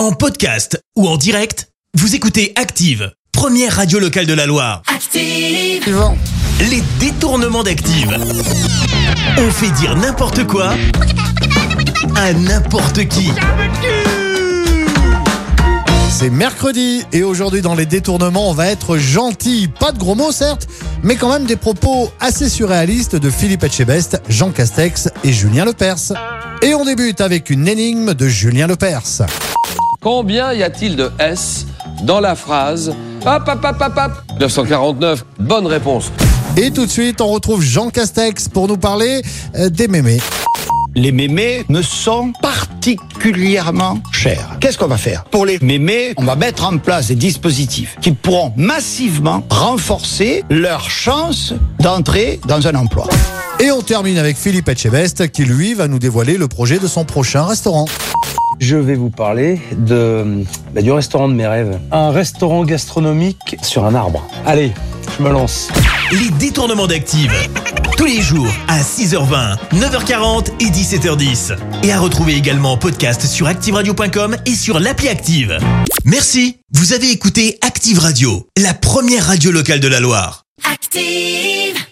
En podcast ou en direct, vous écoutez Active, première radio locale de la Loire. Active. Les détournements d'Active. On fait dire n'importe quoi à n'importe qui. C'est mercredi et aujourd'hui dans les détournements on va être gentil. Pas de gros mots certes, mais quand même des propos assez surréalistes de Philippe Etchebest, Jean Castex et Julien Lepers. Et on débute avec une énigme de Julien Lepers. Combien y a-t-il de S dans la phrase Hop, hop, hop, hop, hop 949, bonne réponse. Et tout de suite on retrouve Jean Castex pour nous parler euh, des mémés. Les mémés me sont particulièrement chers. Qu'est-ce qu'on va faire? Pour les mémés, on va mettre en place des dispositifs qui pourront massivement renforcer leur chance d'entrer dans un emploi. Et on termine avec Philippe Etchebest qui lui va nous dévoiler le projet de son prochain restaurant. Je vais vous parler de bah, du restaurant de mes rêves. Un restaurant gastronomique sur un arbre. Allez, je me lance. Les détournements d'Active. Tous les jours à 6h20, 9h40 et 17h10. Et à retrouver également en podcast sur ActiveRadio.com et sur l'appli Active. Merci. Vous avez écouté Active Radio, la première radio locale de la Loire. Active.